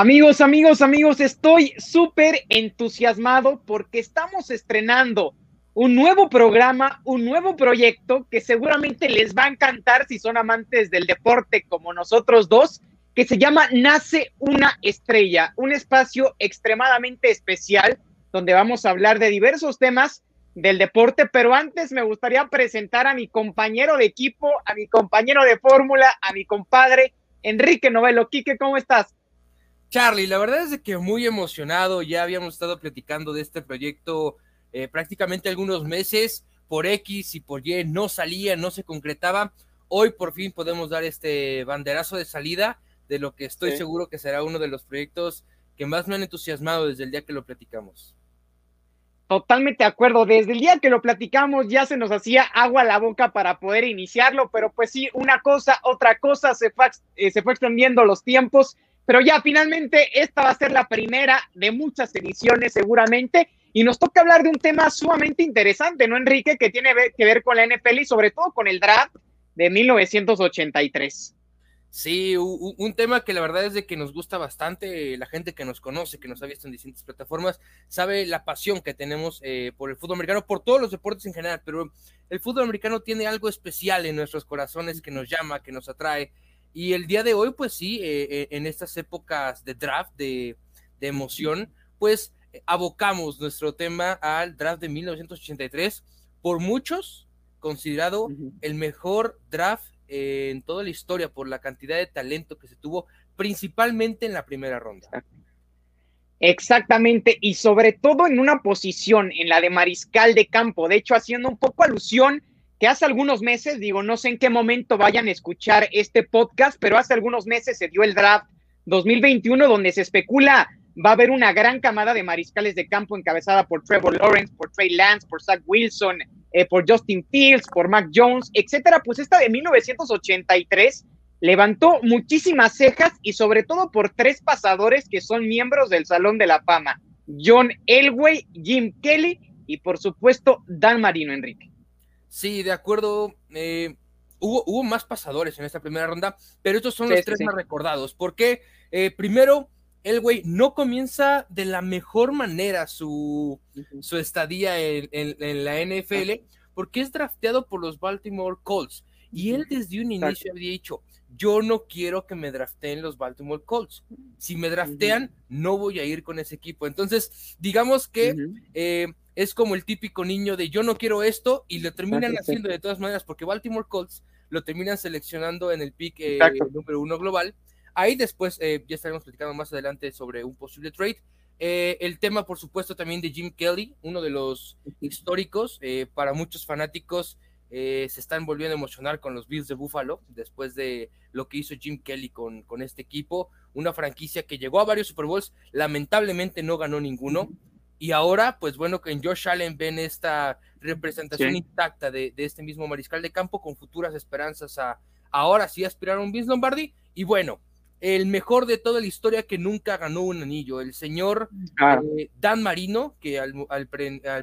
Amigos, amigos, amigos, estoy súper entusiasmado porque estamos estrenando un nuevo programa, un nuevo proyecto que seguramente les va a encantar si son amantes del deporte como nosotros dos, que se llama Nace una estrella, un espacio extremadamente especial donde vamos a hablar de diversos temas del deporte, pero antes me gustaría presentar a mi compañero de equipo, a mi compañero de fórmula, a mi compadre Enrique Novelo. Quique, ¿cómo estás? Charlie, la verdad es que muy emocionado, ya habíamos estado platicando de este proyecto eh, prácticamente algunos meses, por X y por Y no salía, no se concretaba. Hoy por fin podemos dar este banderazo de salida de lo que estoy seguro que será uno de los proyectos que más me han entusiasmado desde el día que lo platicamos. Totalmente de acuerdo. Desde el día que lo platicamos ya se nos hacía agua a la boca para poder iniciarlo, pero pues sí, una cosa, otra cosa, se fue, eh, se fue extendiendo los tiempos pero ya finalmente esta va a ser la primera de muchas ediciones seguramente. Y nos toca hablar de un tema sumamente interesante, ¿no, Enrique? Que tiene que ver con la NFL y sobre todo con el draft de 1983. Sí, un, tema que la verdad es de que nos gusta bastante, la gente que nos conoce, que nos ha visto en distintas plataformas, sabe la pasión que tenemos eh, por el fútbol americano, por todos los deportes en general, pero el fútbol americano tiene algo especial en nuestros corazones que nos llama, que nos atrae, y el día de hoy, pues sí, eh, eh, en estas épocas de draft, de, emoción, pues eh, abocamos nuestro tema al draft de 1983, por muchos considerado el mejor draft en toda la historia por la cantidad de talento que se tuvo, principalmente en la primera ronda. Exactamente, y sobre todo en una posición, en la de mariscal de campo, de hecho haciendo un poco alusión que hace algunos meses, digo, no sé en qué momento vayan a escuchar este podcast, pero hace algunos meses se dio el draft 2021 donde se especula va a haber una gran camada de mariscales de campo encabezada por Trevor Lawrence, por Trey Lance, por Zach Wilson, eh, por Justin Fields, por Mac Jones, etcétera. Pues esta de 1983 levantó muchísimas cejas y sobre todo por tres pasadores que son miembros del Salón de la Fama: John Elway, Jim Kelly y por supuesto Dan Marino, Enrique. Sí, de acuerdo. Eh, hubo, hubo, más pasadores en esta primera ronda, pero estos son los tres más recordados. Porque eh, primero, el güey no comienza de la mejor manera su, su estadía en, la NFL, porque es drafteado por los Baltimore Colts. Y él desde un inicio había dicho, yo no quiero que me drafteen los Baltimore Colts. Si me draftean, no voy a ir con ese equipo. Entonces, digamos que es como el típico niño de yo no quiero esto y lo terminan haciendo de todas maneras porque Baltimore Colts lo terminan seleccionando en el pick eh, número uno global. Ahí después eh, ya estaremos platicando más adelante sobre un posible trade. Eh, el tema, por supuesto, también de Jim Kelly, uno de los históricos para muchos fanáticos. Se están volviendo a emocionar con los Bills de Buffalo después de lo que hizo Jim Kelly con, con este equipo, una franquicia que llegó a varios Super Bowls, lamentablemente no ganó ninguno, y ahora, pues bueno, que en Josh Allen ven esta representación intacta de, este mismo mariscal de campo con futuras esperanzas a ahora sí aspirar a un Vince Lombardi. Y bueno, el mejor de toda la historia que nunca ganó un anillo, el señor eh, Dan Marino, que al,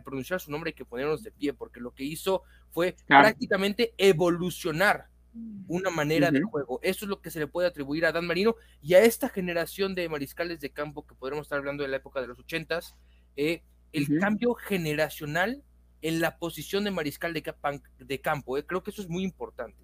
pronunciar su nombre hay que ponernos de pie, porque lo que hizo fue prácticamente evolucionar una manera de juego. Eso es lo que se le puede atribuir a Dan Marino y a esta generación de mariscales de campo que podremos estar hablando de la época de los ochentas, eh, el cambio generacional en la posición de mariscal de, de campo. Eh, creo que eso es muy importante.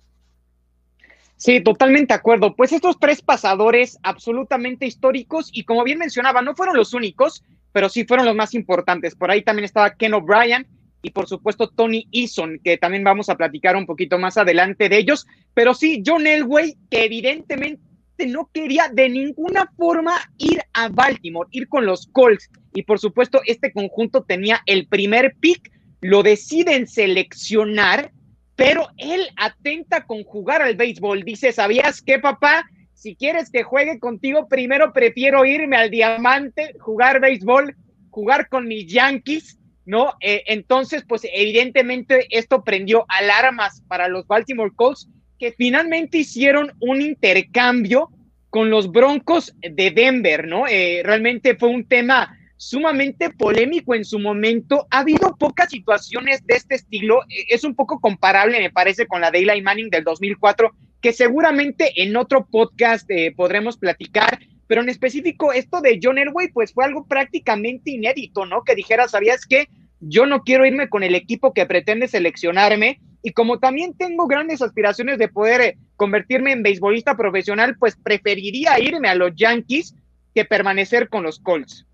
Sí, totalmente de acuerdo. Pues estos tres pasadores absolutamente históricos y como bien mencionaba, no fueron los únicos, pero sí fueron los más importantes. Por ahí también estaba Ken O'Brien y por supuesto Tony Eason, que también vamos a platicar un poquito más adelante de ellos. Pero sí, John Elway, que evidentemente no quería de ninguna forma ir a Baltimore, ir con los Colts. Y por supuesto, este conjunto tenía el primer pick, lo deciden seleccionar, pero él atenta con jugar al béisbol. Dice, ¿sabías qué, papá? Si quieres que juegue contigo, primero prefiero irme al diamante, jugar béisbol, jugar con mis Yankees, ¿no? Eh, entonces, pues evidentemente esto prendió alarmas para los Baltimore Colts que finalmente hicieron un intercambio con los Broncos de Denver, ¿no? Eh, realmente fue un tema sumamente polémico en su momento. Ha habido pocas situaciones de este estilo. Eh, es un poco comparable, me parece, con la de Eli Manning del 2004, que seguramente en otro podcast eh, podremos platicar. pero en específico esto de John Elway, pues fue algo prácticamente inédito, ¿no? Que dijera, ¿sabías qué? Yo no quiero irme con el equipo que pretende seleccionarme y como también tengo grandes aspiraciones de poder eh, convertirme en beisbolista profesional, pues preferiría irme a los Yankees que permanecer con los Colts.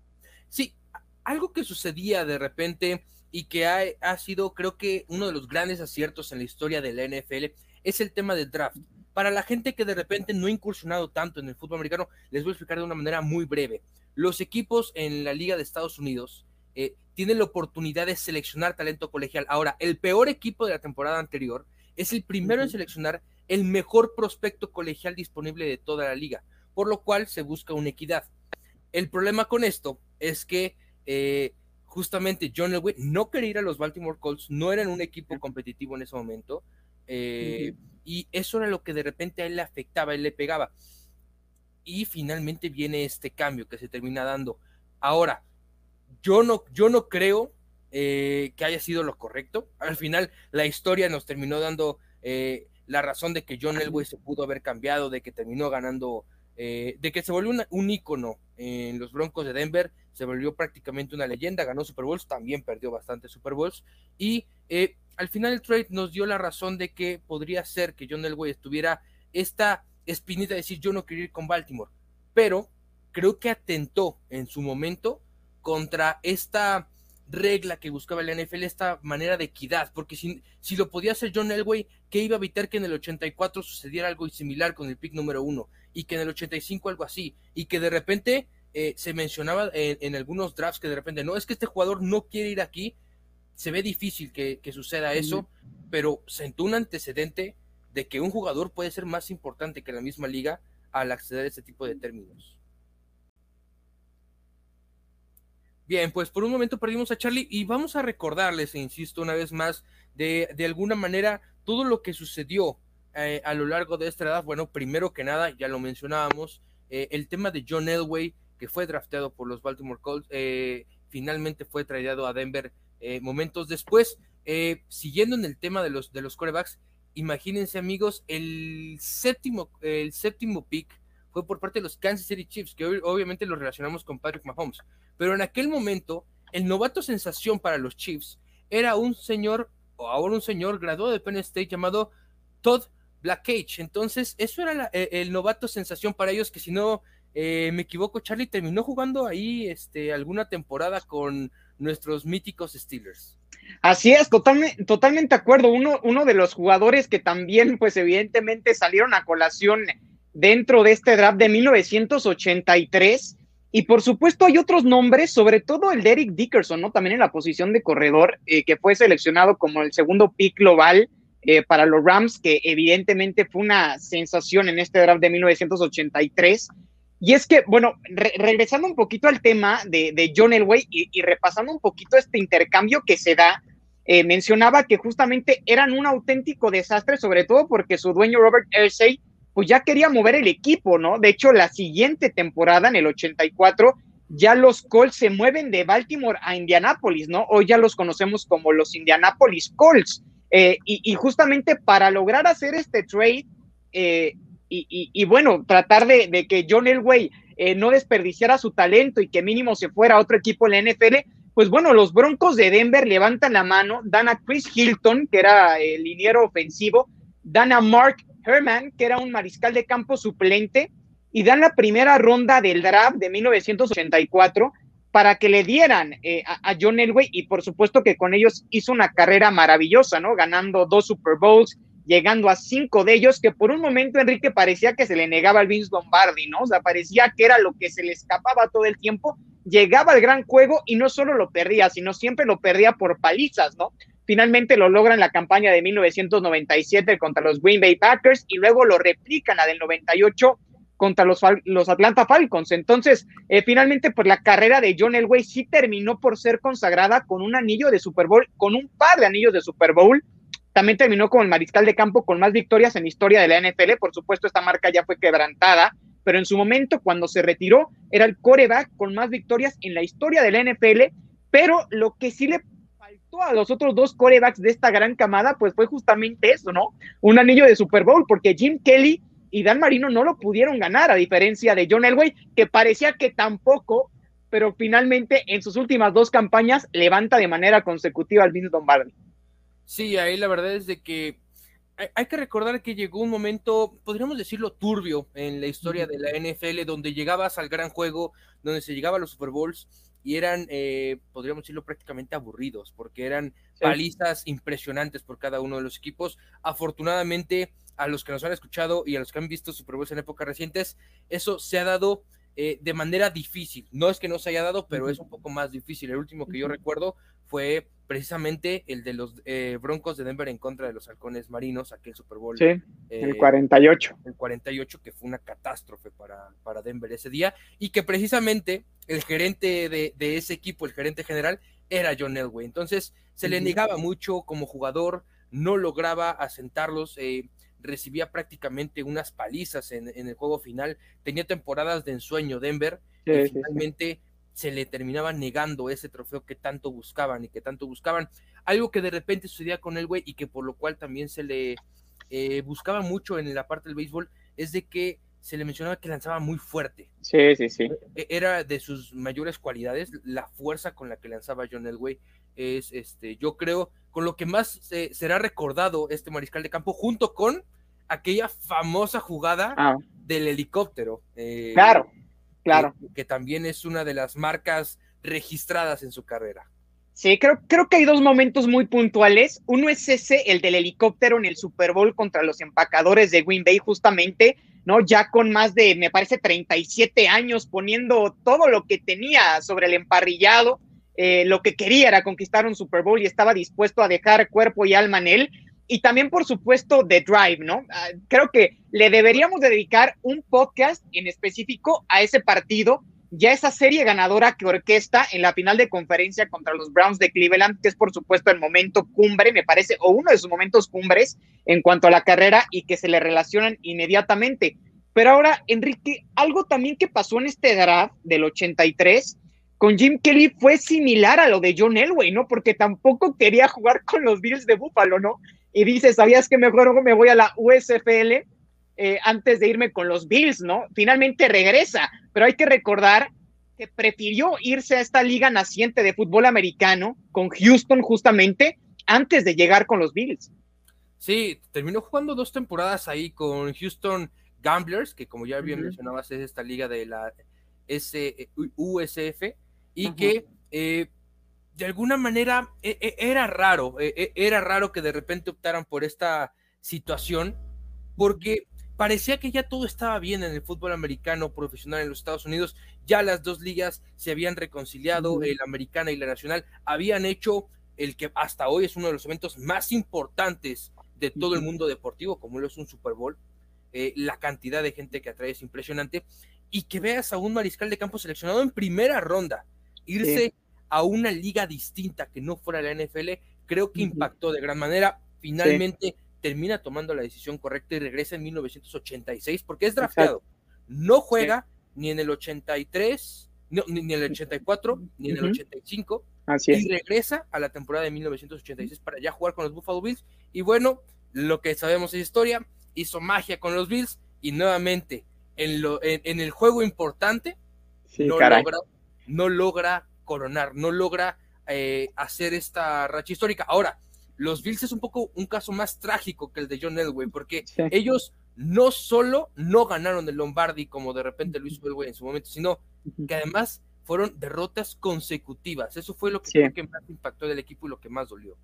Sí, algo que sucedía de repente y que ha, ha, sido, creo que, uno de los grandes aciertos en la historia de la NFL es el tema del draft. Para la gente que de repente no ha incursionado tanto en el fútbol americano, les voy a explicar de una manera muy breve. Los equipos en la Liga de Estados Unidos eh, tienen la oportunidad de seleccionar talento colegial. Ahora, el peor equipo de la temporada anterior es el primero en seleccionar el mejor prospecto colegial disponible de toda la liga, por lo cual se busca una equidad. El problema con esto es que eh, justamente John Elway no quería ir a los Baltimore Colts, no eran un equipo competitivo en ese momento, eh, y eso era lo que de repente a él le afectaba, él le pegaba. Y finalmente viene este cambio que se termina dando. Ahora, yo no, yo no creo eh, que haya sido lo correcto. Al final, la historia nos terminó dando eh, la razón de que John Elway se pudo haber cambiado, de que terminó ganando, eh, de que se volvió un ícono en los Broncos de Denver, se volvió prácticamente una leyenda, ganó Super Bowls, también perdió bastante Super Bowls, y al final el trade nos dio la razón de que podría ser que John Elway estuviera esta espinita de decir yo no quiero ir con Baltimore, pero creo que atentó en su momento contra esta regla que buscaba el NFL, esta manera de equidad, porque si, si lo podía hacer John Elway, que iba a evitar que en el 84 sucediera algo similar con el pick número uno, y que en el 85 algo así, y que de repente eh, se mencionaba en, en, algunos drafts que de repente no, es que este jugador no quiere ir aquí, se ve difícil que, suceda eso, pero sentó un antecedente de que un jugador puede ser más importante que la misma liga al acceder a este tipo de términos. Bien, pues por un momento perdimos a Charlie y vamos a recordarles, e insisto una vez más, de, de alguna manera todo lo que sucedió eh, a lo largo de esta edad. Bueno, primero que nada, ya lo mencionábamos, eh, el tema de John Elway, que fue drafteado por los Baltimore Colts, eh, finalmente fue traído a Denver eh, momentos después. Siguiendo en el tema de los, de los corebacks, imagínense amigos, el séptimo, el séptimo pick por parte de los Kansas City Chiefs, que obviamente lo relacionamos con Patrick Mahomes, pero en aquel momento el novato sensación para los Chiefs era un señor, o ahora un señor graduado de Penn State llamado Todd Blackage. Entonces, eso era e, el novato sensación para ellos, que si no eh, me equivoco, Charlie terminó jugando ahí este, alguna temporada con nuestros míticos Steelers. Así es, totalmente, totalmente de acuerdo. Uno, uno de los jugadores que también, pues evidentemente salieron a colación dentro de este draft de 1983. Y por supuesto hay otros nombres, sobre todo el de Eric Dickerson, ¿no? También en la posición de corredor, eh, que fue seleccionado como el segundo pick global eh, para los Rams, que evidentemente fue una sensación en este draft de 1983. Y es que, bueno, regresando un poquito al tema de, John Elway y, repasando un poquito este intercambio que se da, eh, mencionaba que justamente eran un auténtico desastre, sobre todo porque su dueño Robert Ersey, pues ya quería mover el equipo, ¿no? De hecho, la siguiente temporada, en el 84, ya los Colts se mueven de Baltimore a Indianápolis, ¿no? Hoy ya los conocemos como los Indianapolis Colts. Eh, y, justamente para lograr hacer este trade, eh, y, bueno, tratar de, que John Elway eh, no desperdiciara su talento y que mínimo se fuera a otro equipo en la NFL, pues bueno, los Broncos de Denver levantan la mano, dan a Chris Hilton, que era el liniero ofensivo, dan a Mark Herman, que era un mariscal de campo suplente, y dan la primera ronda del draft de 1984 para que le dieran eh, a, a, John Elway y por supuesto que con ellos hizo una carrera maravillosa, ¿no? Ganando dos Super Bowls, llegando a cinco de ellos, que por un momento Enrique parecía que se le negaba al Vince Lombardi, ¿no? O sea, parecía que era lo que se le escapaba todo el tiempo, llegaba al gran juego y no solo lo perdía, sino siempre lo perdía por palizas, ¿no? Finalmente lo logra en la campaña de 1997 contra los Green Bay Packers y luego lo replican la del 98 contra los, los Atlanta Falcons. Entonces, eh, finalmente, pues la carrera de John Elway sí terminó por ser consagrada con un anillo de Super Bowl, con un par de anillos de Super Bowl, también terminó como el mariscal de campo con más victorias en historia de la NFL. Por supuesto, esta marca ya fue quebrantada, pero en su momento, cuando se retiró, era el coreback con más victorias en la historia de la NFL. Pero lo que sí le a los otros dos corebacks de esta gran camada, pues fue justamente eso, ¿no? Un anillo de Super Bowl, porque Jim Kelly y Dan Marino no lo pudieron ganar, a diferencia de John Elway, que parecía que tampoco, pero finalmente en sus últimas dos campañas levanta de manera consecutiva al Vince Lombardi. Sí, ahí la verdad es de que hay que recordar que llegó un momento, podríamos decirlo, turbio en la historia de la NFL, donde llegabas al gran juego, donde se llegaba a los Super Bowls y eran, eh, podríamos decirlo, prácticamente aburridos, porque eran palizas impresionantes por cada uno de los equipos. Afortunadamente, a los que nos han escuchado y a los que han visto Super Bowls en épocas recientes, eso se ha dado eh, de manera difícil. No es que no se haya dado, pero es un poco más difícil. El último que yo recuerdo fue precisamente el de los eh, Broncos de Denver en contra de los Halcones Marinos, aquel Super Bowl. Sí, el 48. Eh, el 48, que fue una catástrofe para, para Denver ese día, y que precisamente el gerente de, ese equipo, el gerente general, era John Elway. Entonces, se le negaba mucho como jugador, no lograba asentarlos, eh, recibía prácticamente unas palizas en, el juego final, tenía temporadas de ensueño Denver, y finalmente se le terminaba negando ese trofeo que tanto buscaban y que tanto buscaban. Algo que de repente sucedía con el güey y que por lo cual también se le eh, buscaba mucho en la parte del béisbol es de que se le mencionaba que lanzaba muy fuerte. Sí, sí, sí. E, era de sus mayores cualidades, la fuerza con la que lanzaba John Elway. Es, este, yo creo, con lo que más será recordado este mariscal de campo, junto con aquella famosa jugada ah. del helicóptero. Eh, claro. Claro. Que, también es una de las marcas registradas en su carrera. Sí, creo, creo que hay dos momentos muy puntuales. Uno es ese, el del helicóptero en el Super Bowl contra los empacadores de Green Bay, justamente, ¿no? Ya con más de, me parece, 37 años, poniendo todo lo que tenía sobre el emparrillado. Eh, lo que quería era conquistar un Super Bowl y estaba dispuesto a dejar cuerpo y alma en él y también, por supuesto, The Drive, ¿no? Ah, creo que le deberíamos dedicar un podcast en específico a ese partido, ya esa serie ganadora que orquesta en la final de conferencia contra los Browns de Cleveland, que es por supuesto el momento cumbre, me parece, o uno de sus momentos cumbres en cuanto a la carrera y que se le relacionan inmediatamente. Pero ahora, Enrique, algo también que pasó en este draft del 83 con Jim Kelly fue similar a lo de John Elway, ¿no? Porque tampoco quería jugar con los Bills de Buffalo, ¿no? y dice, ¿sabías que mejor me voy a la USFL eh, antes de irme con los Bills, ¿no? Finalmente regresa, pero hay que recordar que prefirió irse a esta liga naciente de fútbol americano con Houston justamente antes de llegar con los Bills. Sí, terminó jugando dos temporadas ahí con Houston Gamblers, que como ya bien mencionabas es esta liga de la S USF, y que eh, de alguna manera e, e, era raro, e, era raro que de repente optaran por esta situación, porque parecía que ya todo estaba bien en el fútbol americano profesional en los Estados Unidos, ya las dos ligas se habían reconciliado, el americana y la nacional, habían hecho el que hasta hoy es uno de los eventos más importantes de todo el mundo deportivo, como lo es un Super Bowl. Eh, la cantidad de gente que atrae es impresionante. Y que veas a un mariscal de campo seleccionado en primera ronda irse a una liga distinta que no fuera la NFL, creo que impactó de gran manera. Finalmente termina tomando la decisión correcta y regresa en 1986 porque es drafteado. No juega ni en el 83, ni en el 84, ni en el 85. Así es. Y regresa a la temporada de 1986 para ya jugar con los Buffalo Bills. Y bueno, lo que sabemos es historia, hizo magia con los Bills y nuevamente en, lo, en, el juego importante no, logra, no logra coronar, no logra eh, hacer esta racha histórica. Ahora, los Bills es un poco un caso más trágico que el de John Elway, porque ellos no solo no ganaron el Lombardi como de repente hizo Elway en su momento, sino que además fueron derrotas consecutivas. Eso fue lo que, que más impactó del equipo y lo que más dolió.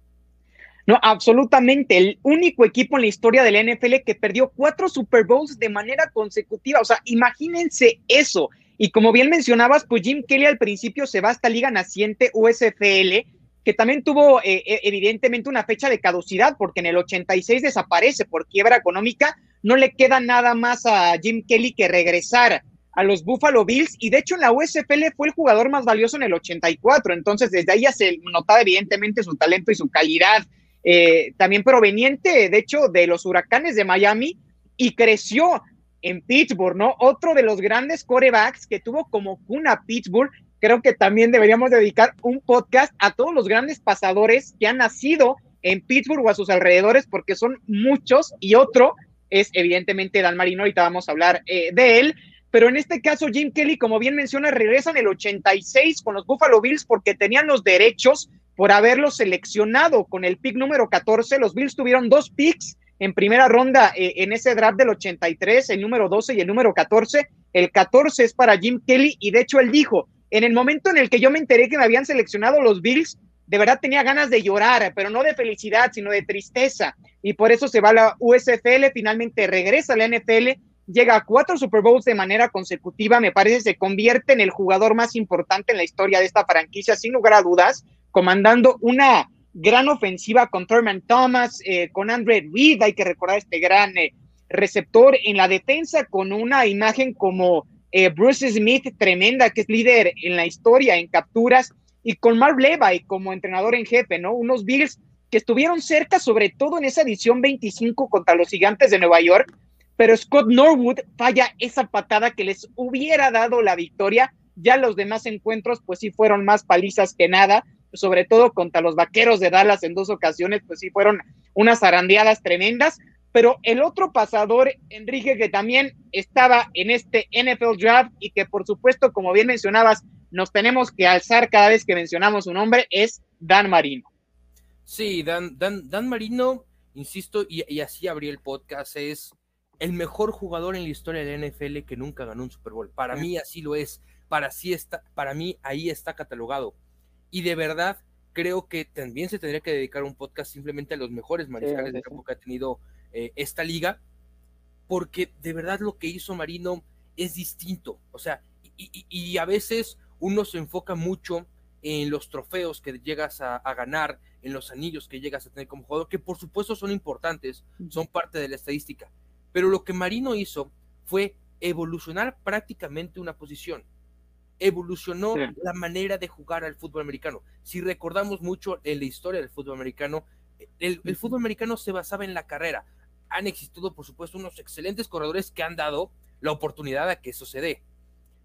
No, absolutamente. El único equipo en la historia de la NFL que perdió cuatro Super Bowls de manera consecutiva. O sea, imagínense eso. Y como bien mencionabas, pues Jim Kelly al principio se va a esta liga naciente USFL, que también tuvo eh, eh, evidentemente una fecha de caducidad, porque en el 86 desaparece por quiebra económica. No le queda nada más a Jim Kelly que regresar a los Buffalo Bills. Y de hecho en la USFL fue el jugador más valioso en el 84, entonces desde ahí ya se notaba evidentemente su talento y su calidad, eh, también proveniente de hecho de los huracanes de Miami. Y creció en Pittsburgh, ¿no? Otro de los grandes corebacks que tuvo como cuna Pittsburgh. Creo que también deberíamos dedicar un podcast a todos los grandes pasadores que han nacido en Pittsburgh o a sus alrededores, porque son muchos. Y otro, es evidentemente Dan Marino, ahorita vamos a hablar eh, de él, pero en este caso Jim Kelly, como bien menciona, regresa en el 86 con los Buffalo Bills porque tenían los derechos por haberlo seleccionado con el pick número 14. Los Bills tuvieron dos picks en primera ronda eh, en ese draft del 83, el número 12 y el número 14. El 14 es para Jim Kelly y de hecho él dijo, en el momento en el que yo me enteré que me habían seleccionado los Bills, de verdad tenía ganas de llorar, pero no de felicidad, sino de tristeza. Y por eso se va a la USFL, finalmente regresa a la NFL, llega a cuatro Super Bowls de manera consecutiva, me parece se convierte en el jugador más importante en la historia de esta franquicia, sin lugar a dudas, comandando una gran ofensiva con Thurman Thomas, eh, con Andre Reed, hay que recordar este gran eh, receptor en la defensa con una imagen como eh, Bruce Smith, tremenda, que es líder en la historia en capturas, y con Mark Levi como entrenador en jefe, ¿no? Unos Bills que estuvieron cerca, sobre todo en esa edición 25 contra los gigantes de Nueva York, pero Scott Norwood falla esa patada que les hubiera dado la victoria. Ya los demás encuentros, pues sí fueron más palizas que nada sobre todo contra los vaqueros de Dallas en dos ocasiones, pues sí fueron unas arandeadas tremendas. Pero el otro pasador, Enrique, que también estaba en este NFL Draft y que por supuesto, como bien mencionabas, nos tenemos que alzar cada vez que mencionamos un nombre, es Dan Marino. Sí, Dan, Dan, Dan Marino, insisto, y, y así abrí el podcast, es el mejor jugador en la historia de la NFL que nunca ganó un Super Bowl. Para mí así lo es. Para, sí está, para mí ahí está catalogado. Y de verdad, creo que también se tendría que dedicar un podcast simplemente a los mejores mariscales de campo que ha tenido eh, esta liga, porque de verdad lo que hizo Marino es distinto. O sea, y, a veces uno se enfoca mucho en los trofeos que llegas a, ganar, en los anillos que llegas a tener como jugador, que por supuesto son importantes, son parte de la estadística. Pero lo que Marino hizo fue evolucionar prácticamente una posición evolucionó la manera de jugar al fútbol americano. Si recordamos mucho en la historia del fútbol americano, el, fútbol americano se basaba en la carrera. Han existido, por supuesto, unos excelentes corredores que han dado la oportunidad a que eso se dé.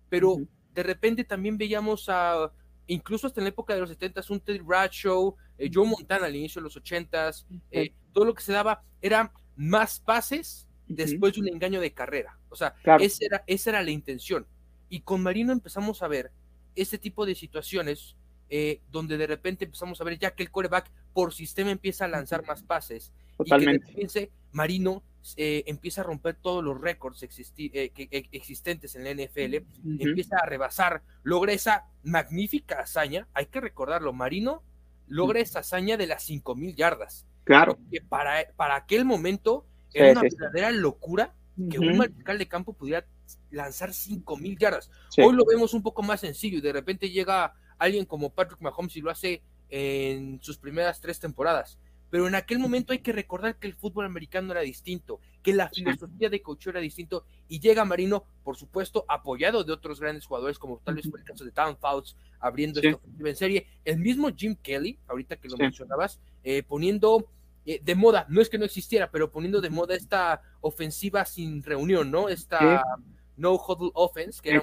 Pero de repente también veíamos a, incluso hasta en la época de los 70 un Teddy Bradshaw, eh, Joe Montana al inicio de los 80s, eh, todo lo que se daba era más pases después de un engaño de carrera. O sea, era, esa era la intención y con Marino empezamos a ver este tipo de situaciones eh, donde de repente empezamos a ver ya que el coreback por sistema empieza a lanzar más pases. Totalmente. Y que Marino eh, empieza a romper todos los récords eh, existentes en la NFL, empieza a rebasar, logra esa magnífica hazaña, hay que recordarlo, Marino logra esa hazaña de las 5.000 yardas. Claro. Que para, para aquel momento era una verdadera locura que un mariscal de campo pudiera lanzar 5000 yardas. Hoy lo vemos un poco más sencillo y de repente llega alguien como Patrick Mahomes y lo hace en sus primeras tres temporadas. Pero en aquel momento hay que recordar que el fútbol americano era distinto, que la filosofía de coach era distinto y llega Marino, por supuesto, apoyado de otros grandes jugadores, como tal vez fue el caso de Town Fouts, abriendo esta ofensiva en serie. El mismo Jim Kelly, ahorita que lo mencionabas, eh, poniendo eh, de moda, no es que no existiera, pero poniendo de moda esta ofensiva sin reunión, ¿no? Esta no huddle offense, que era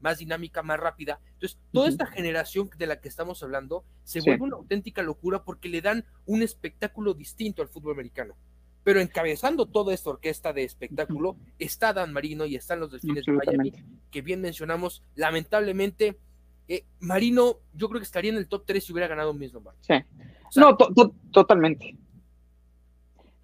más, dinámica, más rápida. Entonces, toda esta generación de la que estamos hablando se vuelve una auténtica locura porque le dan un espectáculo distinto al fútbol americano. Pero encabezando toda esta orquesta de espectáculo está Dan Marino y están los Delfines de Miami, que bien mencionamos, lamentablemente, eh, Marino yo creo que estaría en el top 3 si hubiera ganado un mismo Sí. no, totalmente.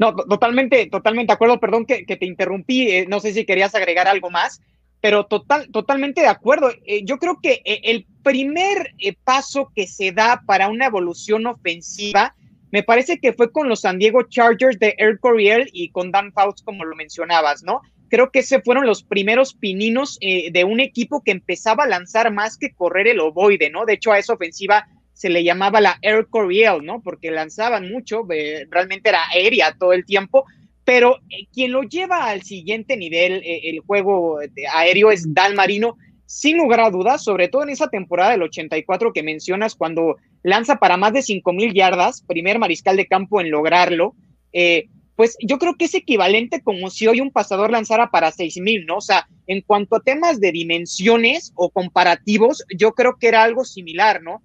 No, totalmente, totalmente de acuerdo. Perdón que, te interrumpí. Eh, no sé si querías agregar algo más, pero total, totalmente de acuerdo. Eh, yo creo que eh, el primer paso que se da para una evolución ofensiva, me parece que fue con los San Diego Chargers de Air Coryell y con Dan Fouts, como lo mencionabas, ¿no? Creo que ese fueron los primeros pininos de un equipo que empezaba a lanzar más que correr el ovoide, ¿no? De hecho, a esa ofensiva se le llamaba la Air Coryell, ¿no? Porque lanzaban mucho, realmente era aérea todo el tiempo, pero eh, quien lo lleva al siguiente nivel, eh, el juego aéreo, es Dan Marino, sin lugar a dudas, sobre todo en esa temporada del 84 que mencionas, cuando lanza para más de 5 mil yardas, primer mariscal de campo en lograrlo, eh, pues yo creo que es equivalente como si hoy un pasador lanzara para 6 mil, ¿no? O sea, en cuanto a temas de dimensiones o comparativos, yo creo que era algo similar, ¿no?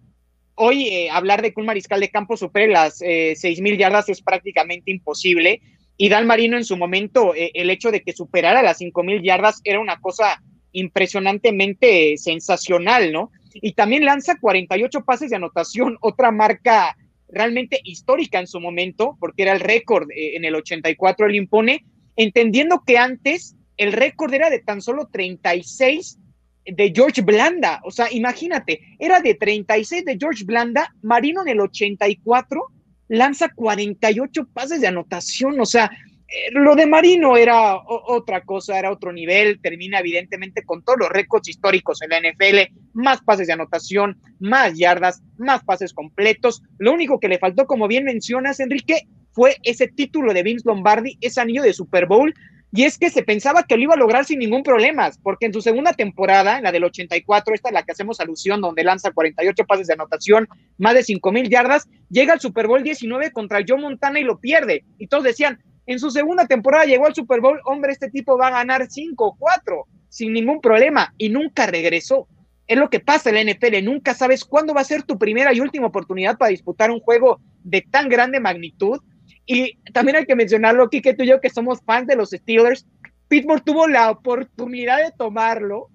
Hoy eh, hablar de que un mariscal de campo supere las eh, seis mil yardas es prácticamente imposible. y Dan Marino en su momento, eh, el hecho de que superara las 5.000 yardas era una cosa impresionantemente sensacional, ¿no? Y también lanza 48 pases de anotación, otra marca realmente histórica en su momento, porque era el récord en el 84, él impone, entendiendo que antes el récord era de tan solo 36 de George Blanda, o sea, imagínate, era de 36 de George Blanda, Marino en el 84 lanza 48 pases de anotación, o sea, eh, lo de Marino era otra cosa, era otro nivel, termina evidentemente con todos los récords históricos en la NFL, más pases de anotación, más yardas, más pases completos. Lo único que le faltó, como bien mencionas, Enrique, fue ese título de Vince Lombardi, ese anillo de Super Bowl, y es que se pensaba que lo iba a lograr sin ningún problema, porque en su segunda temporada, en la del 84, esta es la que hacemos alusión, donde lanza 48 pases de anotación, más de 5 mil yardas, llega al Super Bowl 19 contra Joe Montana y lo pierde. Y todos decían, en su segunda temporada llegó al Super Bowl, hombre, este tipo va a ganar 5 4 sin ningún problema y nunca regresó. Es lo que pasa en la NFL, nunca sabes cuándo va a ser tu primera y última oportunidad para disputar un juego de tan grande magnitud y también hay que mencionarlo que tú y yo que somos fans de los Steelers, Pittsburgh tuvo la oportunidad de tomarlo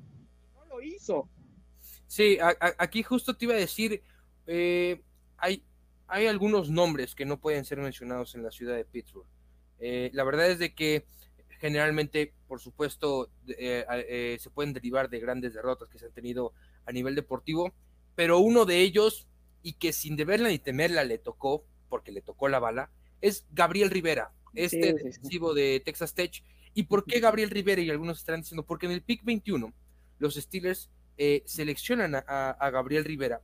no lo hizo. Sí, aquí justo te iba a decir, eh, hay, hay algunos nombres que no pueden ser mencionados en la ciudad de Pittsburgh. Eh, la verdad es de que generalmente, por supuesto, eh, se pueden derivar de grandes derrotas que se han tenido a nivel deportivo, pero uno de ellos, y que sin deberla ni temerla le tocó, porque le tocó la bala, es Gabriel Rivera, este defensivo de Texas Tech. ¿Y por qué Gabriel Rivera? Y algunos están diciendo, porque en el pick 21 los Steelers eh, seleccionan a, Gabriel Rivera.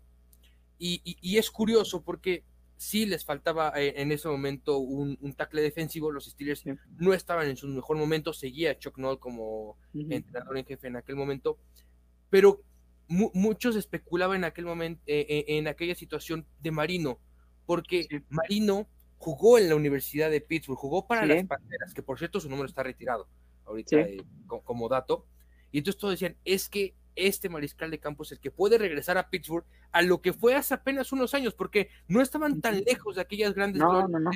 Y, es curioso porque sí les faltaba eh, en ese momento un, tackle defensivo. Los Steelers no estaban en su mejor momento. Seguía Chuck Noll como entrenador en jefe en aquel momento. Pero muchos especulaban en aquel momento, eh, en aquella situación de Marino, porque Marino jugó en la Universidad de Pittsburgh, jugó para las Panteras, que por cierto su número está retirado ahorita eh, como, dato. Y entonces todos decían, es que este mariscal de campo es el que puede regresar a Pittsburgh a lo que fue hace apenas unos años, porque no estaban tan lejos de aquellas grandes no, no,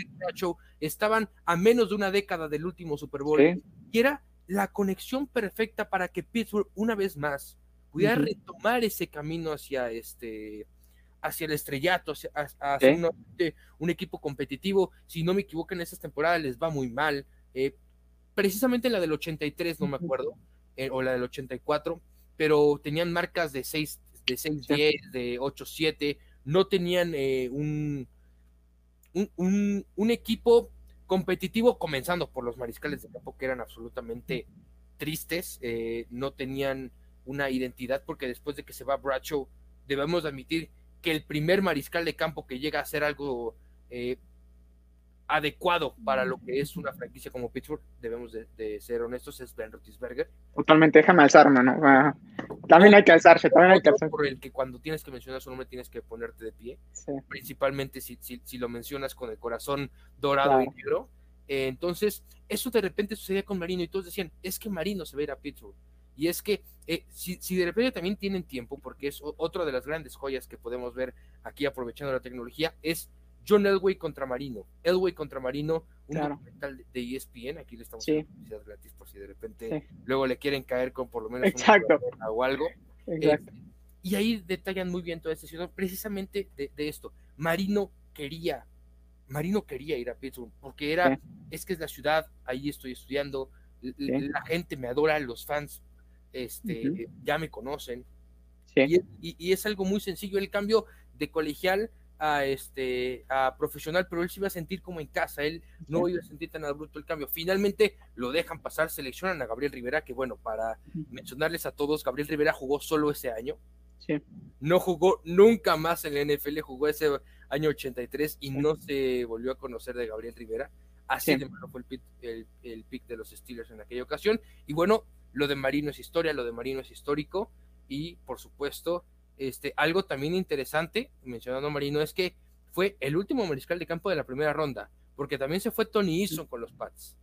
estaban a menos de una década del último Super Bowl. Y era la conexión perfecta para que Pittsburgh una vez más pudiera retomar ese camino hacia este hacia el estrellato, hacia, un, equipo competitivo. Si no me equivoco, en esas temporadas les va muy mal. Eh, precisamente la del 83, no me acuerdo, eh, o la del 84, pero tenían marcas de 6, de 6 10, de 8 7, no tenían eh, un, un, un, equipo competitivo, comenzando por los mariscales de campo que eran absolutamente tristes, no tenían una identidad, porque después de que se va Bradshaw, debemos admitir que el primer mariscal de campo que llega a ser algo eh, adecuado para lo que es una franquicia como Pittsburgh, debemos de, ser honestos, es Ben Roethlisberger. Totalmente, déjame alzarme, ¿no? también hay que alzarse, también hay que alzarse. Por el que cuando tienes que mencionar su nombre tienes que ponerte de pie, principalmente si, si, lo mencionas con el corazón dorado y negro. Eh, entonces, eso de repente sucedía con Marino y todos decían, es que Marino se va a ir a Pittsburgh. Y es que eh, si, si, de repente también tienen tiempo, porque es otra de las grandes joyas que podemos ver aquí aprovechando la tecnología, es John Elway contra Marino. Elway contra Marino, un documental de ESPN, aquí le estamos sí. gratis por si de repente luego le quieren caer con por lo menos Exacto. o algo. Exacto. Eh, y ahí detallan muy bien toda esta situación, precisamente de, esto. Marino quería, Marino quería ir a Pittsburgh, porque era, es que es la ciudad, ahí estoy estudiando, la gente me adora, los fans este, ya me conocen. Y, es algo muy sencillo, el cambio de colegial a, este, a profesional, pero él se iba a sentir como en casa, él no iba a sentir tan abrupto el cambio. Finalmente lo dejan pasar, seleccionan a Gabriel Rivera, que bueno, para mencionarles a todos, Gabriel Rivera jugó solo ese año. No jugó nunca más en la NFL, jugó ese año 83 y no se volvió a conocer de Gabriel Rivera. Así de malo fue el, el pick de los Steelers en aquella ocasión. Y bueno, lo de Marino es historia, lo de Marino es histórico y por supuesto, este, algo también interesante, mencionando a Marino, es que fue el último mariscal de campo de la primera ronda, porque también se fue Tony Eason con los Pats.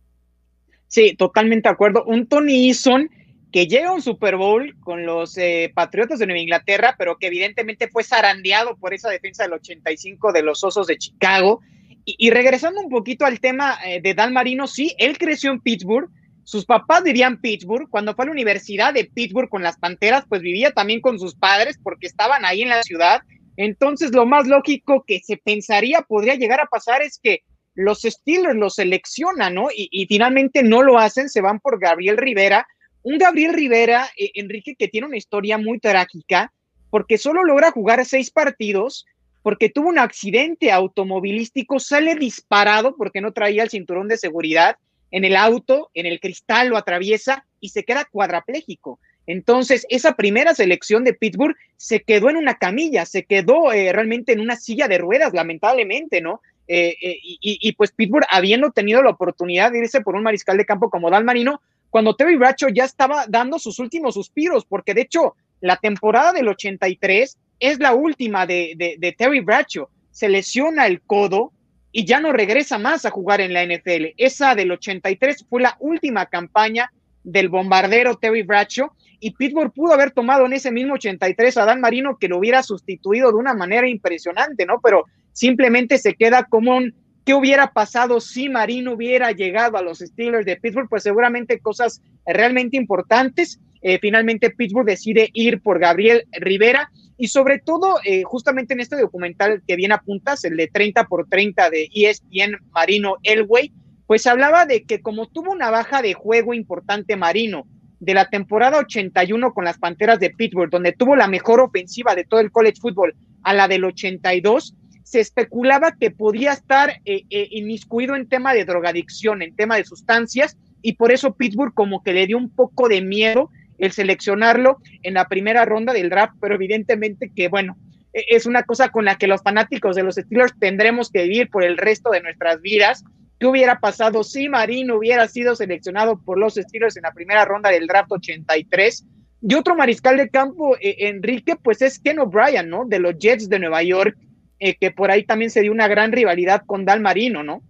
Sí, totalmente de acuerdo. Un Tony Eason que llega a un Super Bowl con los eh, Patriotas de Nueva Inglaterra, pero que evidentemente fue zarandeado por esa defensa del 85 de los Osos de Chicago Y, regresando un poquito al tema eh, de Dan Marino, sí, él creció en Pittsburgh, sus papás vivían Pittsburgh, cuando fue a la Universidad de Pittsburgh con las Panteras, pues vivía también con sus padres porque estaban ahí en la ciudad. Entonces, lo más lógico que se pensaría podría llegar a pasar es que los Steelers lo seleccionan, ¿no? Y, finalmente no lo hacen, se van por Gabriel Rivera. Un Gabriel Rivera, eh, Enrique, que tiene una historia muy trágica, porque solo logra jugar seis partidos, porque tuvo un accidente automovilístico, sale disparado porque no traía el cinturón de seguridad en el auto, en el cristal lo atraviesa y se queda cuadraplégico. Entonces, esa primera selección de Pittsburgh se quedó en una camilla, se quedó eh, realmente en una silla de ruedas, lamentablemente, ¿no? Eh, eh, y, pues Pittsburgh, habiendo tenido la oportunidad de irse por un mariscal de campo como Dan Marino, cuando Terry Bradshaw ya estaba dando sus últimos suspiros, porque de hecho la temporada del 83 es la última de, de, Terry Bradshaw. Se lesiona el codo y ya no regresa más a jugar en la NFL. Esa del 83 fue la última campaña del bombardero Terry Bradshaw y Pittsburgh pudo haber tomado en ese mismo 83 a Dan Marino que lo hubiera sustituido de una manera impresionante, ¿no? Pero simplemente se queda como un ¿qué hubiera pasado si Marino hubiera llegado a los Steelers de Pittsburgh? Pues seguramente cosas realmente importantes. Eh, finalmente Pittsburgh decide ir por Gabriel Rivera y sobre todo eh, justamente en este documental que viene a puntas, el de 30 por 30 de ESPN Marino Elway, pues hablaba de que como tuvo una baja de juego importante Marino de la temporada 81 con las Panteras de Pittsburgh, donde tuvo la mejor ofensiva de todo el college football a la del 82, se especulaba que podía estar eh, eh, inmiscuido en tema de drogadicción, en tema de sustancias, y por eso Pittsburgh como que le dio un poco de miedo el seleccionarlo en la primera ronda del draft, pero evidentemente que, bueno, e, es una cosa con la que los fanáticos de los Steelers tendremos que vivir por el resto de nuestras vidas. ¿Qué hubiera pasado si Marino hubiera sido seleccionado por los Steelers en la primera ronda del draft 83? Y otro mariscal de campo, eh, Enrique, pues es Ken O'Brien, ¿no? De los Jets de Nueva York, eh, que por ahí también se dio una gran rivalidad con Dal Marino, ¿no?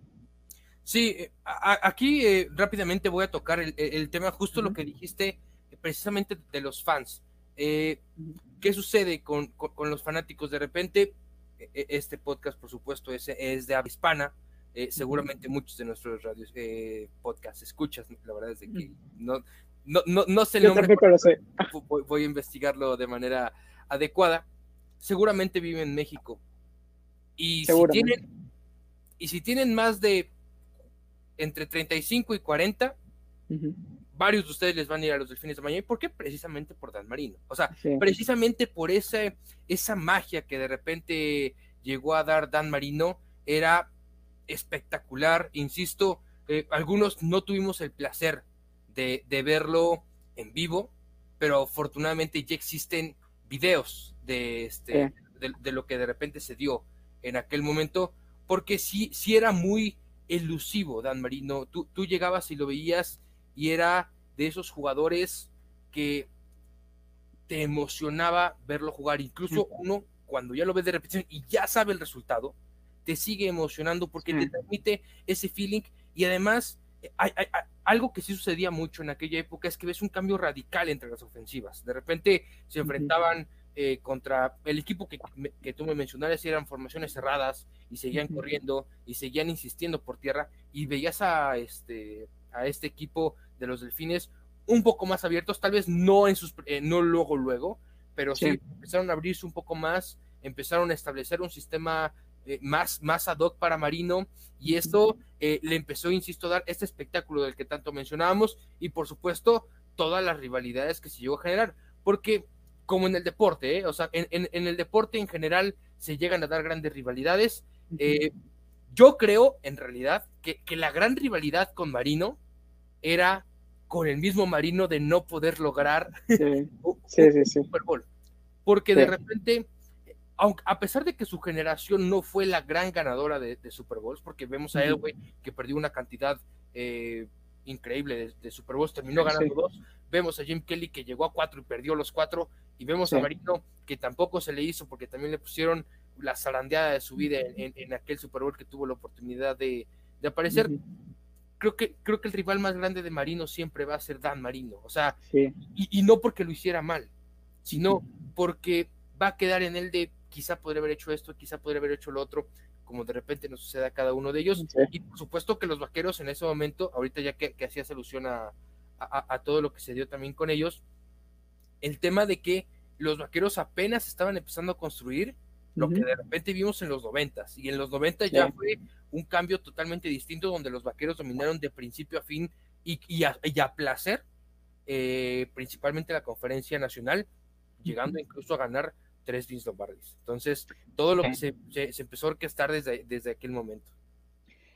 Sí, aquí eh, rápidamente voy a tocar el, tema, justo lo que dijiste, precisamente de los fans. ¿Qué sucede con, los fanáticos? De repente, e, e, este podcast, por supuesto, es, es de habla hispana. seguramente muchos de nuestros radios, podcasts escuchas, la verdad es que no, no, no, no sé el nombre. voy a investigarlo de manera adecuada. Seguramente vive en México y si, tienen, y si tienen más de entre 35 y 40, varios de ustedes les van a ir a los delfines de Miami. ¿Por qué? Precisamente por Dan Marino. O sea, precisamente por esa, esa magia que de repente llegó a dar Dan Marino era espectacular. Insisto, eh, algunos no tuvimos el placer de, verlo en vivo, pero afortunadamente ya existen videos de, este, de, lo que de repente se dio en aquel momento, porque sí, sí era muy elusivo Dan Marino. Tú, tú llegabas y lo veías y era de esos jugadores que te emocionaba verlo jugar. Incluso uno, cuando ya lo ves de repetición y ya sabe el resultado, te sigue emocionando porque te transmite ese feeling. Y además hay, algo que sí sucedía mucho en aquella época es que ves un cambio radical entre las ofensivas. De repente se enfrentaban eh, contra el equipo que, que, tú me mencionaste, eran formaciones cerradas y seguían corriendo y seguían insistiendo por tierra y veías a este, a este equipo de los delfines un poco más abiertos, tal vez no en sus, eh, no luego, luego, pero sí. empezaron a abrirse un poco más, empezaron a establecer un sistema eh, más, más ad hoc para Marino y esto le empezó, insisto, a dar este espectáculo del que tanto mencionábamos y por supuesto todas las rivalidades que se llegó a generar, porque como en el deporte, ¿eh? o sea, en, el deporte en general se llegan a dar grandes rivalidades. Eh, yo creo, en realidad, que, la gran rivalidad con Marino era con el mismo Marino de no poder lograr un, Super Bowl. Porque de repente, aunque, a pesar de que su generación no fue la gran ganadora de, Super Bowls, porque vemos a Elway que perdió una cantidad eh, increíble de, Super Bowls, terminó ganando dos. Vemos a Jim Kelly que llegó a cuatro y perdió los cuatro. Y vemos a Marino que tampoco se le hizo porque también le pusieron la zarandeada de su vida en, aquel Super Bowl que tuvo la oportunidad de, aparecer. Creo que, creo que el rival más grande de Marino siempre va a ser Dan Marino. O sea, y, no porque lo hiciera mal, sino porque va a quedar en él de quizá podría haber hecho esto, quizá podría haber hecho lo otro. como de repente nos sucede a cada uno de ellos. Y por supuesto que los vaqueros en ese momento, ahorita ya que, que hacías alusión a, a, todo lo que se dio también con ellos, el tema de que los vaqueros apenas estaban empezando a construir lo que de repente vimos en los noventas. Y en los noventas ya fue un cambio totalmente distinto donde los vaqueros dominaron de principio a fin y, y, a, placer, eh, principalmente la conferencia nacional, llegando incluso a ganar tres Vince Lombardis. Entonces, todo lo que se, se, empezó a orquestar desde, desde aquel momento.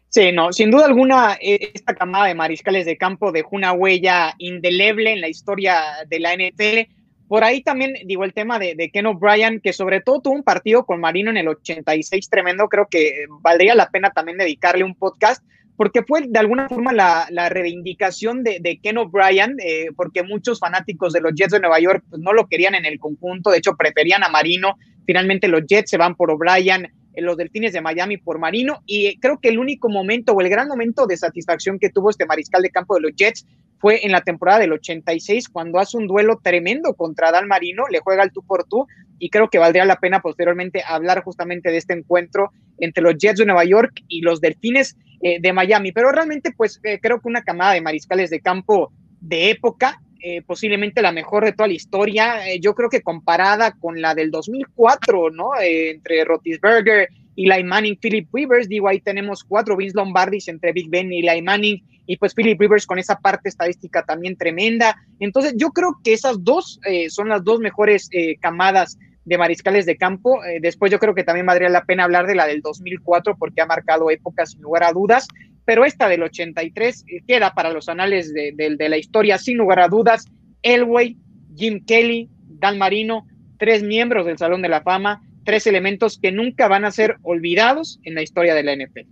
Sí, no, sin duda alguna, e, esta camada de mariscales de campo dejó una huella indeleble en la historia de la NFL. Por ahí también digo el tema de, de Ken O'Brien, que sobre todo tuvo un partido con Marino en el 86 tremendo. Creo que valdría la pena también dedicarle un podcast, porque fue de alguna forma la, reivindicación de, de Ken O'Brien, eh, porque muchos fanáticos de los Jets de Nueva York pues, no lo querían en el conjunto, de hecho preferían a Marino. Finalmente los Jets se van por O'Brien en los Delfines de Miami por Marino y creo que el único momento o el gran momento de satisfacción que tuvo este mariscal de campo de los Jets fue en la temporada del 86 cuando hace un duelo tremendo contra Dan Marino, le juega el tú por tú y creo que valdría la pena posteriormente hablar justamente de este encuentro entre los Jets de Nueva York y los Delfines eh, de Miami, pero realmente pues eh, creo que una camada de mariscales de campo de época eh, posiblemente la mejor de toda la historia, yo creo que comparada con la del 2004, ¿no? Entre Rotisberger, Eli Manning, Philip Rivers, digo, ahí tenemos cuatro Vince Lombardis entre Big Ben y Eli Manning, y pues Philip Rivers con esa parte estadística también tremenda. Entonces, yo creo que esas dos son las dos mejores camadas de mariscales de campo. después yo creo que también valdría la pena hablar de la del 2004 porque ha marcado épocas sin lugar a dudas pero esta del 83 eh, queda para los anales de, la historia, sin lugar a dudas. Elway, Jim Kelly, Dan Marino, tres miembros del Salón de la Fama, tres elementos que nunca van a ser olvidados en la historia de la NFL.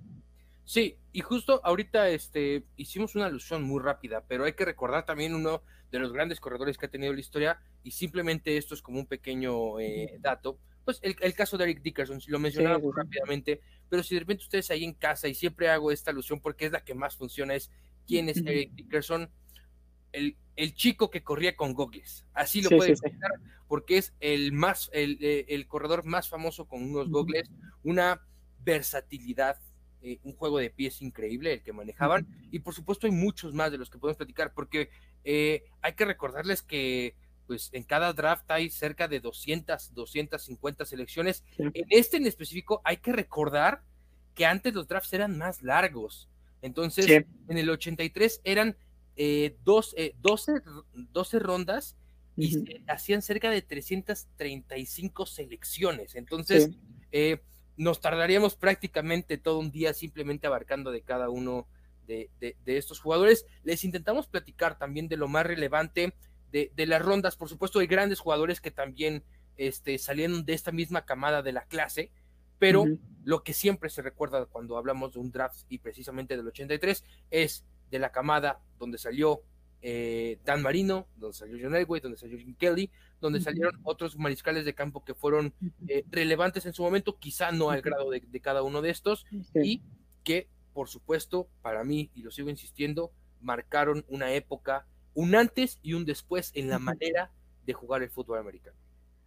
Sí, y justo ahorita este, hicimos una alusión muy rápida, pero hay que recordar también uno de los grandes corredores que ha tenido la historia, y simplemente esto es como un pequeño eh, dato. Pues el, caso de Eric Dickerson, lo mencionaba muy rápidamente, pero si de repente ustedes ahí en casa, y siempre hago esta alusión porque es la que más funciona, es quién es Eric Dickerson, el, el chico que corría con gogles, así lo pueden pensar, porque es el más, el, eh, el, corredor más famoso con unos gogles, una versatilidad, eh, un juego de pies increíble el que manejaban, y por supuesto hay muchos más de los que podemos platicar, porque eh, hay que recordarles que pues en cada draft hay cerca de 200, 250 selecciones. En este en específico hay que recordar que antes los drafts eran más largos. Entonces, en el 83 eran eh, 12, 12, rondas y se hacían cerca de 335 selecciones. Entonces, eh, nos tardaríamos prácticamente todo un día simplemente abarcando de cada uno de, de, estos jugadores. Les intentamos platicar también de lo más relevante de, las rondas. Por supuesto, hay grandes jugadores que también este, salieron de esta misma camada de la clase, pero lo que siempre se recuerda cuando hablamos de un draft y precisamente del 83 es de la camada donde salió eh, Dan Marino, donde salió John Elway, donde salió Jim Kelly, donde salieron otros mariscales de campo que fueron eh, relevantes en su momento, quizá no al grado de, cada uno de estos, y que, por supuesto, para mí, y lo sigo insistiendo, marcaron una época un antes y un después en la manera de jugar el fútbol americano.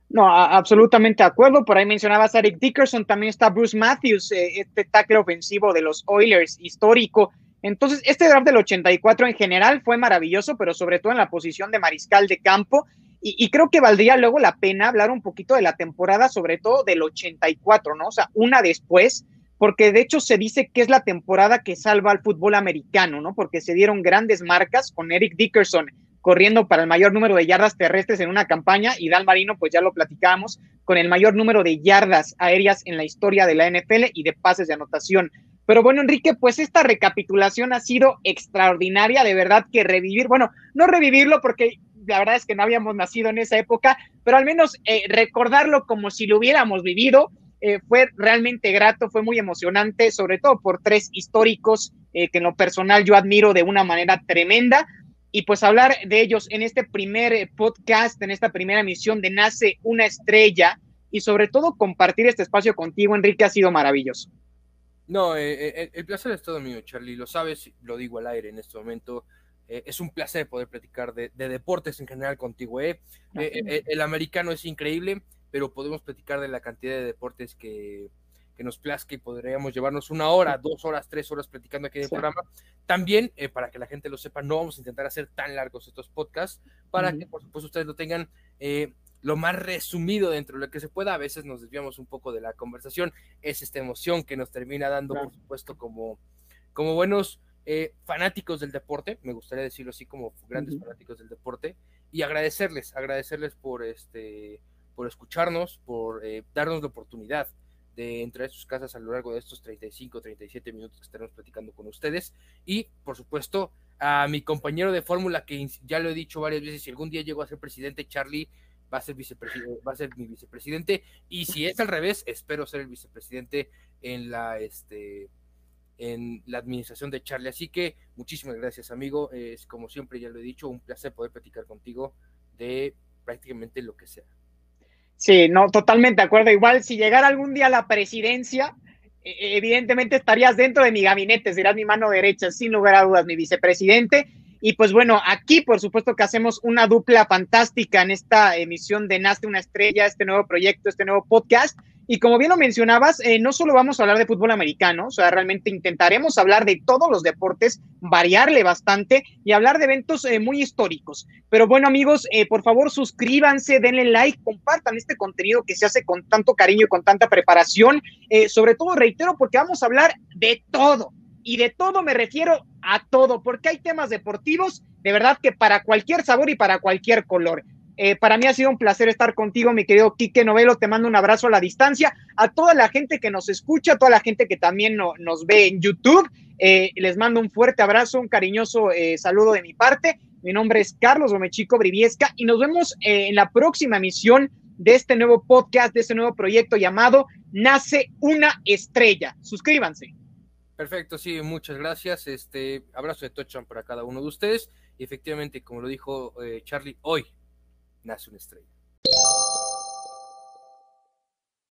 No, absolutamente de acuerdo. Por ahí mencionabas a Eric Dickerson, también está Bruce Matthews, eh, este tackle ofensivo de los Oilers, histórico. Entonces, este draft del 84 en general fue maravilloso, pero sobre todo en la posición de mariscal de campo. Y, creo que valdría luego la pena hablar un poquito de la temporada, sobre todo del 84, ¿no? O sea, una después, porque de hecho se dice que es la temporada que salva al fútbol americano, ¿no? Porque se dieron grandes marcas con Eric Dickerson corriendo para el mayor número de yardas terrestres en una campaña y Dan Marino, pues ya lo platicamos, con el mayor número de yardas aéreas en la historia de la NFL y de pases de anotación. Pero bueno, Enrique, pues esta recapitulación ha sido extraordinaria, de verdad que revivir, bueno, no revivirlo porque la verdad es que no habíamos nacido en esa época, pero al menos eh, recordarlo como si lo hubiéramos vivido eh, fue realmente grato, fue muy emocionante, sobre todo por tres históricos eh, que en lo personal yo admiro de una manera tremenda. Y pues hablar de ellos en este primer podcast, en esta primera emisión de Nace una estrella y sobre todo compartir este espacio contigo, Enrique, ha sido maravilloso. No, el placer es todo mío, Charlie, lo sabes, lo digo al aire en este momento. es un placer poder platicar de, deportes en general contigo. el americano es increíble pero podemos platicar de la cantidad de deportes que, que nos plazca y podríamos llevarnos una hora, dos horas, tres horas platicando aquí en el programa. También, eh, para que la gente lo sepa, no vamos a intentar hacer tan largos estos podcasts, para que por supuesto ustedes lo tengan eh, lo más resumido dentro de lo que se pueda. A veces nos desviamos un poco de la conversación, es esta emoción que nos termina dando, por supuesto, como, como buenos eh, fanáticos del deporte, me gustaría decirlo así como grandes fanáticos del deporte, y agradecerles, agradecerles por este por escucharnos, por darnos la oportunidad de entrar a sus casas a lo largo de estos 35, 37 minutos que estaremos platicando con ustedes. Y, por supuesto, a mi compañero de fórmula, que ya lo he dicho varias veces, si algún día llego a ser presidente, Charlie va a ser, vicepresidente, va a ser mi vicepresidente. Y si es al revés, espero ser el vicepresidente en la, este, en la administración de Charlie. Así que muchísimas gracias, amigo. Es como siempre, ya lo he dicho, un placer poder platicar contigo de prácticamente lo que sea. Sí, no, totalmente de acuerdo. Igual si llegara algún día a la presidencia, e, evidentemente estarías dentro de mi gabinete, serás mi mano derecha, sin lugar a dudas, mi vicepresidente. Y pues bueno, aquí por supuesto que hacemos una dupla fantástica en esta emisión de Nace una estrella, este nuevo proyecto, este nuevo podcast. Y como bien lo mencionabas, eh, no solo vamos a hablar de fútbol americano, o sea, realmente intentaremos hablar de todos los deportes, variarle bastante y hablar de eventos eh, muy históricos. Pero bueno, amigos, eh, por favor, suscríbanse, denle like, compartan este contenido que se hace con tanto cariño y con tanta preparación. sobre todo, reitero, porque vamos a hablar de todo. Y de todo me refiero a todo, porque hay temas deportivos de verdad que para cualquier sabor y para cualquier color. Eh, para mí ha sido un placer estar contigo, mi querido Quique Novelo. Te mando un abrazo a la distancia. A toda la gente que nos escucha, a toda la gente que también nos ve en YouTube, eh, les mando un fuerte abrazo, un cariñoso eh, saludo de mi parte. Mi nombre es Carlos Gomechico Briviesca y nos vemos en la próxima emisión de este nuevo podcast, de este nuevo proyecto llamado Nace una estrella. Suscríbanse. Perfecto, sí, muchas gracias. Este abrazo de Tochan para cada uno de ustedes. Y efectivamente, como lo dijo Charlie, hoy nace una estrella.